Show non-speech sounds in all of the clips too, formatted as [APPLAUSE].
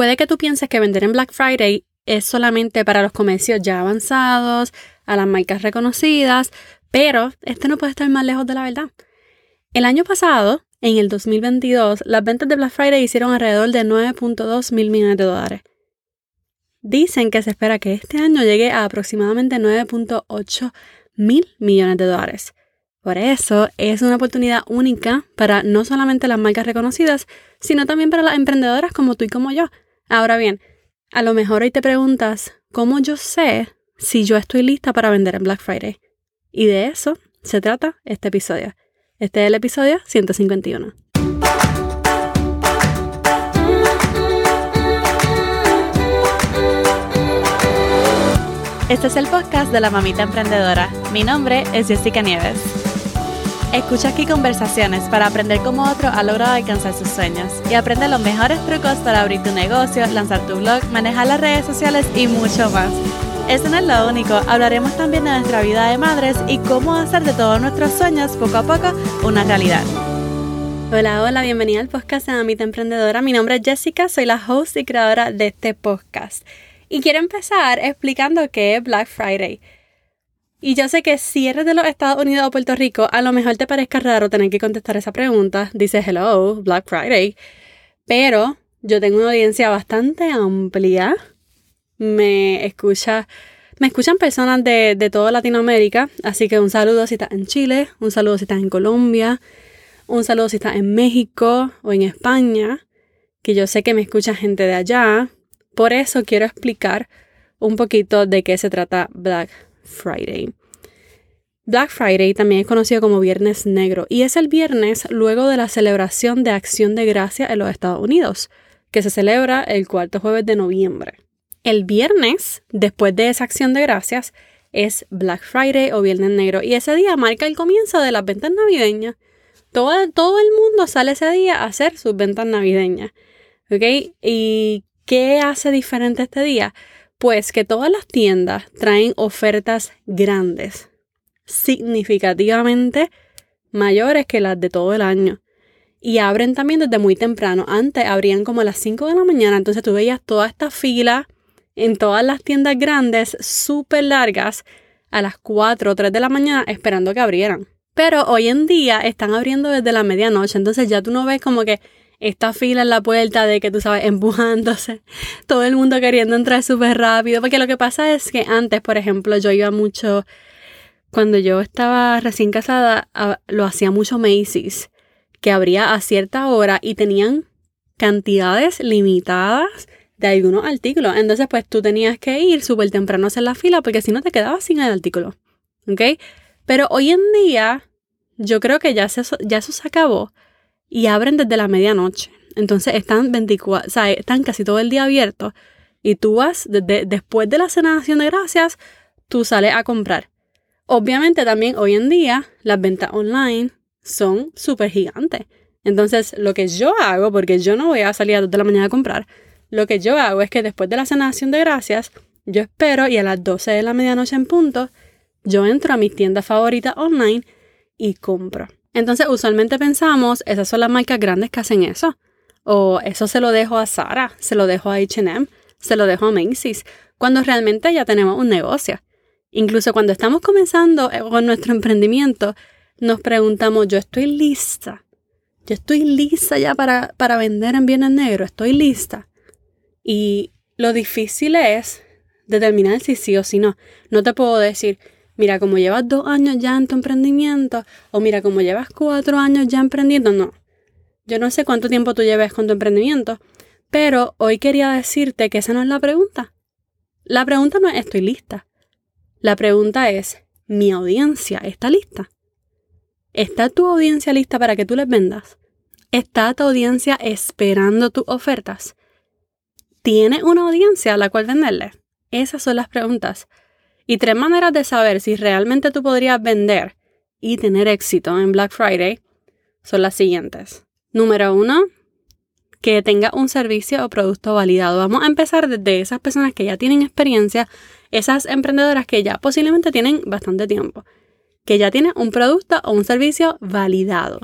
Puede que tú pienses que vender en Black Friday es solamente para los comercios ya avanzados, a las marcas reconocidas, pero este no puede estar más lejos de la verdad. El año pasado, en el 2022, las ventas de Black Friday hicieron alrededor de 9.2 mil millones de dólares. Dicen que se espera que este año llegue a aproximadamente 9.8 mil millones de dólares. Por eso es una oportunidad única para no solamente las marcas reconocidas, sino también para las emprendedoras como tú y como yo. Ahora bien, a lo mejor hoy te preguntas, ¿cómo yo sé si yo estoy lista para vender en Black Friday? Y de eso se trata este episodio. Este es el episodio 151. Este es el podcast de la mamita emprendedora. Mi nombre es Jessica Nieves. Escucha aquí conversaciones para aprender cómo otro ha logrado alcanzar sus sueños y aprende los mejores trucos para abrir tu negocio, lanzar tu blog, manejar las redes sociales y mucho más. Eso no es lo único, hablaremos también de nuestra vida de madres y cómo hacer de todos nuestros sueños poco a poco una realidad. Hola, hola, bienvenida al podcast de Amita Emprendedora. Mi nombre es Jessica, soy la host y creadora de este podcast. Y quiero empezar explicando qué es Black Friday. Y yo sé que si eres de los Estados Unidos o Puerto Rico, a lo mejor te parezca raro tener que contestar esa pregunta. Dice hello, Black Friday. Pero yo tengo una audiencia bastante amplia. Me escucha, me escuchan personas de, de toda Latinoamérica. Así que un saludo si estás en Chile, un saludo si estás en Colombia, un saludo si estás en México o en España. Que yo sé que me escucha gente de allá. Por eso quiero explicar un poquito de qué se trata Black Friday. Black Friday también es conocido como Viernes Negro y es el viernes luego de la celebración de Acción de Gracia en los Estados Unidos, que se celebra el cuarto jueves de noviembre. El viernes, después de esa Acción de Gracias, es Black Friday o Viernes Negro y ese día marca el comienzo de las ventas navideñas. Todo, todo el mundo sale ese día a hacer sus ventas navideñas. ¿Ok? ¿Y qué hace diferente este día? Pues que todas las tiendas traen ofertas grandes, significativamente mayores que las de todo el año. Y abren también desde muy temprano. Antes abrían como a las 5 de la mañana, entonces tú veías toda esta fila en todas las tiendas grandes, súper largas, a las 4 o 3 de la mañana esperando que abrieran. Pero hoy en día están abriendo desde la medianoche, entonces ya tú no ves como que esta fila en la puerta de que tú sabes, empujándose, [LAUGHS] todo el mundo queriendo entrar súper rápido, porque lo que pasa es que antes, por ejemplo, yo iba mucho, cuando yo estaba recién casada, lo hacía mucho Macy's, que abría a cierta hora y tenían cantidades limitadas de algunos artículos. Entonces, pues tú tenías que ir súper temprano a hacer la fila porque si no te quedabas sin el artículo. ¿Ok? Pero hoy en día, yo creo que ya, ya eso se acabó y abren desde la medianoche. Entonces están 24, o sea, están casi todo el día abiertos y tú vas después de la cena de acción de gracias, tú sales a comprar. Obviamente también hoy en día las ventas online son súper gigantes. Entonces lo que yo hago, porque yo no voy a salir a las de la mañana a comprar, lo que yo hago es que después de la cena de acción de gracias, yo espero y a las 12 de la medianoche en punto, yo entro a mis tiendas favoritas online y compro. Entonces, usualmente pensamos, esas son las marcas grandes que hacen eso. O eso se lo dejo a Sara, se lo dejo a HM, se lo dejo a Macy's, cuando realmente ya tenemos un negocio. Incluso cuando estamos comenzando eh, con nuestro emprendimiento, nos preguntamos, yo estoy lista, yo estoy lista ya para, para vender en bienes negros, estoy lista. Y lo difícil es determinar si sí o si no. No te puedo decir, mira, como llevas dos años ya en tu emprendimiento, o mira, como llevas cuatro años ya emprendiendo, no. Yo no sé cuánto tiempo tú lleves con tu emprendimiento, pero hoy quería decirte que esa no es la pregunta. La pregunta no es estoy lista. La pregunta es, ¿mi audiencia está lista? ¿Está tu audiencia lista para que tú les vendas? ¿Está tu audiencia esperando tus ofertas? ¿Tiene una audiencia a la cual venderle? Esas son las preguntas. Y tres maneras de saber si realmente tú podrías vender y tener éxito en Black Friday son las siguientes. Número uno, que tenga un servicio o producto validado. Vamos a empezar desde esas personas que ya tienen experiencia, esas emprendedoras que ya posiblemente tienen bastante tiempo, que ya tienen un producto o un servicio validado.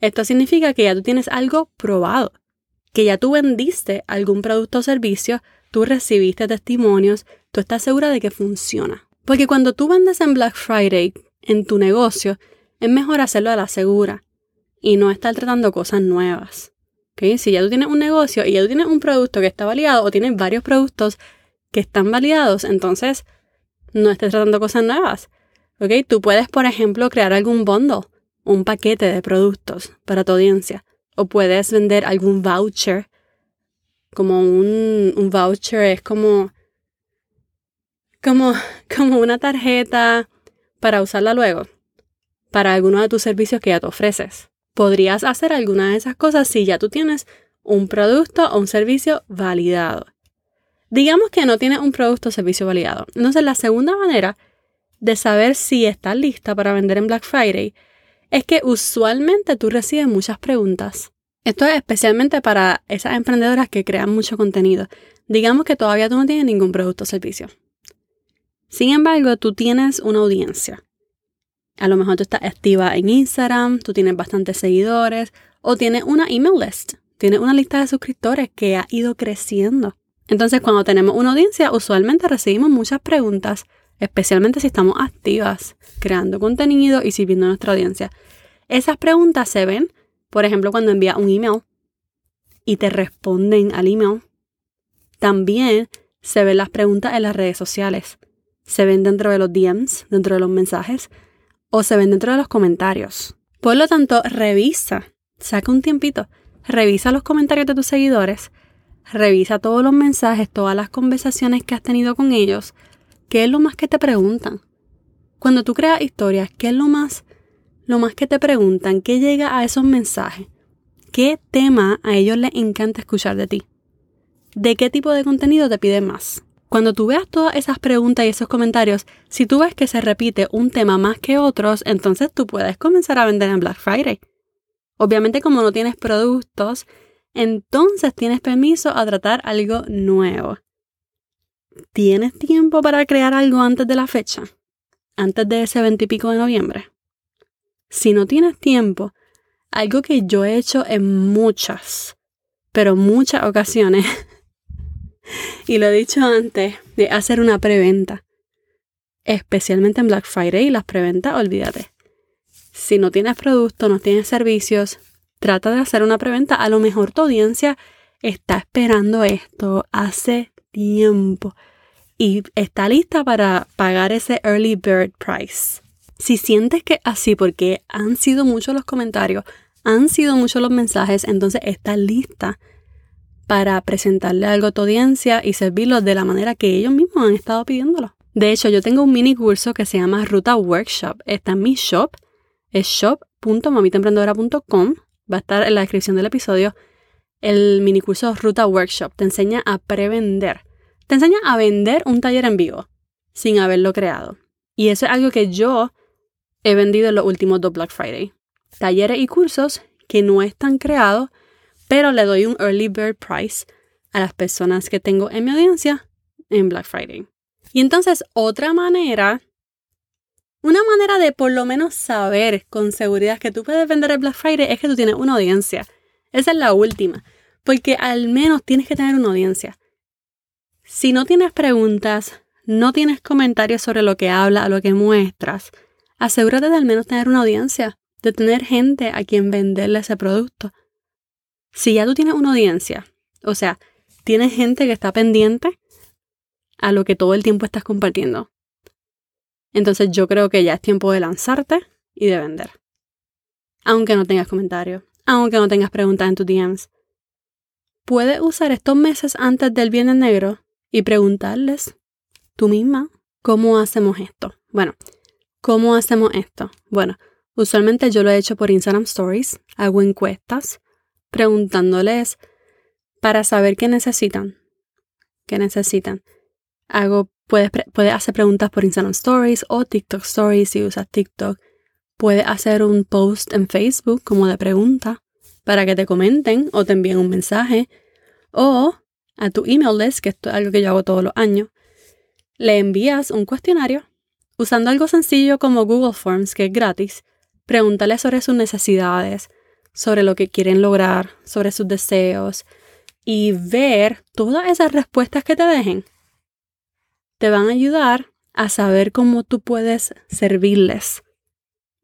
Esto significa que ya tú tienes algo probado, que ya tú vendiste algún producto o servicio, tú recibiste testimonios, tú estás segura de que funciona. Porque cuando tú vendes en Black Friday en tu negocio, es mejor hacerlo a la segura y no estar tratando cosas nuevas. Si ya tú tienes un negocio y ya tú tienes un producto que está validado o tienes varios productos que están validados, entonces no estés tratando cosas nuevas. ¿Ok? Tú puedes, por ejemplo, crear algún bundle, un paquete de productos para tu audiencia. O puedes vender algún voucher. Como un, voucher es como, como, [LAUGHS] como una tarjeta para usarla luego para alguno de tus servicios que ya te ofreces. Podrías hacer alguna de esas cosas si ya tú tienes un producto o un servicio validado. Digamos que no tienes un producto o servicio validado. Entonces, la segunda manera de saber si estás lista para vender en Black Friday es que usualmente tú recibes muchas preguntas. Esto es especialmente para esas emprendedoras que crean mucho contenido. Digamos que todavía tú no tienes ningún producto o servicio. Sin embargo, tú tienes una audiencia. A lo mejor tú estás activa en Instagram, tú tienes bastantes seguidores o tienes una email list, tienes una lista de suscriptores que ha ido creciendo. Entonces, cuando tenemos una audiencia, usualmente recibimos muchas preguntas, especialmente si estamos activas, creando contenido y sirviendo a nuestra audiencia. Esas preguntas se ven, por ejemplo, cuando envías un email y te responden al email. También se ven las preguntas en las redes sociales. Se ven dentro de los DMs, dentro de los mensajes, o se ven dentro de los comentarios. Por lo tanto, revisa, saca un tiempito, revisa los comentarios de tus seguidores Revisa todos los mensajes, todas las conversaciones que has tenido con ellos. ¿Qué es lo más que te preguntan? Cuando tú creas historias, ¿qué es lo más, lo más que te preguntan? ¿Qué llega a esos mensajes? ¿Qué tema a ellos les encanta escuchar de ti? ¿De qué tipo de contenido te piden más? Cuando tú veas todas esas preguntas y esos comentarios, si tú ves que se repite un tema más que otros, entonces tú puedes comenzar a vender en Black Friday. Obviamente como no tienes productos entonces tienes permiso a tratar algo nuevo. ¿Tienes tiempo para crear algo antes de la fecha? Antes de ese veintipico de noviembre. Si no tienes tiempo, algo que yo he hecho en muchas, pero muchas ocasiones, [LAUGHS] y lo he dicho antes, de hacer una preventa. Especialmente en Black Friday, las preventas, olvídate. Si no tienes producto, no tienes servicios, trata de hacer una preventa. A lo mejor tu audiencia está esperando esto hace tiempo y está lista para pagar ese early bird price. Si sientes que así, porque han sido muchos los comentarios, han sido muchos los mensajes, entonces estás lista para presentarle algo a tu audiencia y servirlo de la manera que ellos mismos han estado pidiéndolo. De hecho, yo tengo un mini curso que se llama Ruta Workshop. Está en mi shop, es shop.mamitaemprendedora.com va a estar en la descripción del episodio, el minicurso Ruta Workshop. Te enseña a prevender. Te enseña a vender un taller en vivo sin haberlo creado. Y eso es algo que yo he vendido en los últimos dos Black Friday. Talleres y cursos que no están creados, pero le doy un early bird price a las personas que tengo en mi audiencia en Black Friday. Y entonces otra manera una manera de por lo menos saber con seguridad que tú puedes vender el Black Friday es que tú tienes una audiencia. Esa es la última, porque al menos tienes que tener una audiencia. Si no tienes preguntas, no tienes comentarios sobre lo que habla o lo que muestras, asegúrate de al menos tener una audiencia, de tener gente a quien venderle ese producto. Si ya tú tienes una audiencia, o sea, tienes gente que está pendiente a lo que todo el tiempo estás compartiendo. Entonces yo creo que ya es tiempo de lanzarte y de vender. Aunque no tengas comentarios, aunque no tengas preguntas en tus DMs. Puedes usar estos meses antes del Viernes Negro y preguntarles tú misma cómo hacemos esto. Bueno, ¿cómo hacemos esto? Bueno, usualmente yo lo he hecho por Instagram Stories, hago encuestas preguntándoles para saber qué necesitan. ¿Qué necesitan? Hago Puedes, hacer preguntas por Instagram Stories o TikTok Stories si usas TikTok. Puedes hacer un post en Facebook como de pregunta para que te comenten o te envíen un mensaje. O a tu email list, que es algo que yo hago todos los años, le envías un cuestionario usando algo sencillo como Google Forms, que es gratis. Pregúntale sobre sus necesidades, sobre lo que quieren lograr, sobre sus deseos, y ver todas esas respuestas que te dejen, te van a ayudar a saber cómo tú puedes servirles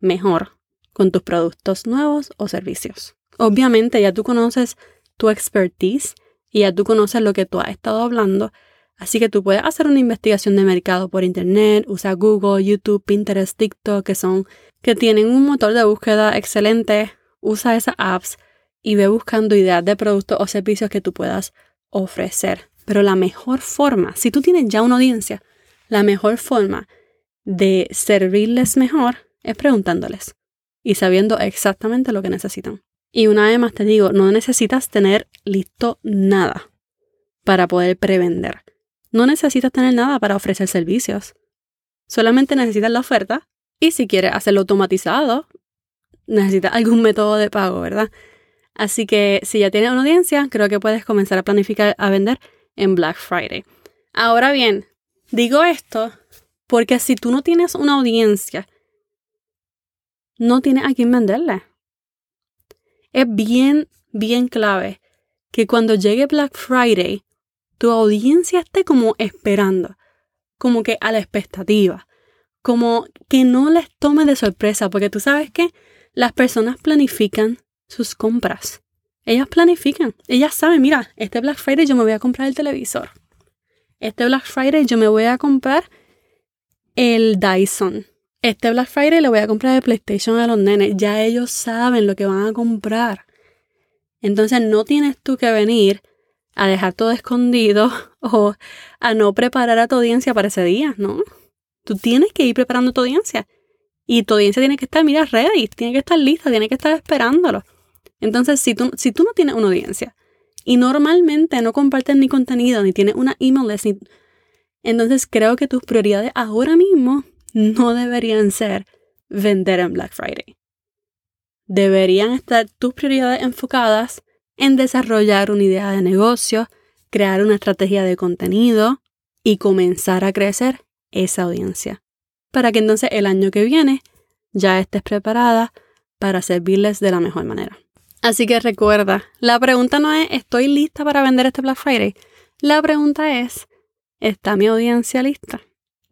mejor con tus productos nuevos o servicios. Obviamente ya tú conoces tu expertise y ya tú conoces lo que tú has estado hablando, así que tú puedes hacer una investigación de mercado por internet, usa Google, YouTube, Pinterest, TikTok, que son que tienen un motor de búsqueda excelente, usa esas apps y ve buscando ideas de productos o servicios que tú puedas ofrecer. Pero la mejor forma, si tú tienes ya una audiencia, la mejor forma de servirles mejor es preguntándoles y sabiendo exactamente lo que necesitan. Y una vez más te digo, no necesitas tener listo nada para poder prevender. No necesitas tener nada para ofrecer servicios. Solamente necesitas la oferta y si quieres hacerlo automatizado, necesitas algún [LAUGHS] método de pago, ¿verdad? Así que si ya tienes una audiencia, creo que puedes comenzar a planificar a vender en Black Friday. Ahora bien, digo esto porque si tú no tienes una audiencia, no tienes a quién venderle. Es bien, bien clave que cuando llegue Black Friday, tu audiencia esté como esperando, como que a la expectativa, como que no les tome de sorpresa, porque tú sabes que las personas planifican sus compras. Ellas planifican, ellas saben, mira, este Black Friday yo me voy a comprar el televisor. Este Black Friday yo me voy a comprar el Dyson. Este Black Friday le voy a comprar el PlayStation a los nenes. Ya ellos saben lo que van a comprar. Entonces no tienes tú que venir a dejar todo escondido [LAUGHS] o a no preparar a tu audiencia para ese día, ¿no? Tú tienes que ir preparando tu audiencia. Y tu audiencia tiene que estar, mira, ready, tiene que estar lista, tiene que estar esperándolo. Entonces, si tú, si tú no tienes una audiencia y normalmente no compartes ni contenido, ni tienes una email list, entonces creo que tus prioridades ahora mismo no deberían ser vender en Black Friday. Deberían estar tus prioridades enfocadas en desarrollar una idea de negocio, crear una estrategia de contenido y comenzar a crecer esa audiencia. Para que entonces el año que viene ya estés preparada para servirles de la mejor manera. Así que recuerda, la pregunta no es ¿estoy lista para vender este Black Friday? La pregunta es ¿está mi audiencia lista?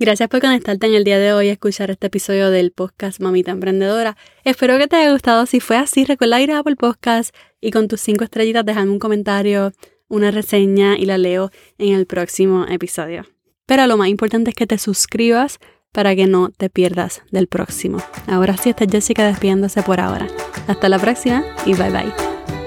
Gracias por conectarte en el día de hoy a escuchar este episodio del podcast Mamita Emprendedora. Espero que te haya gustado. Si fue así, recuerda ir a Apple Podcast y con tus cinco estrellitas dejarme un comentario, una reseña y la leo en el próximo episodio. Pero lo más importante es que te suscribas para que no te pierdas del próximo. Ahora sí, está Jessica despidiéndose por ahora. Hasta la próxima y bye bye.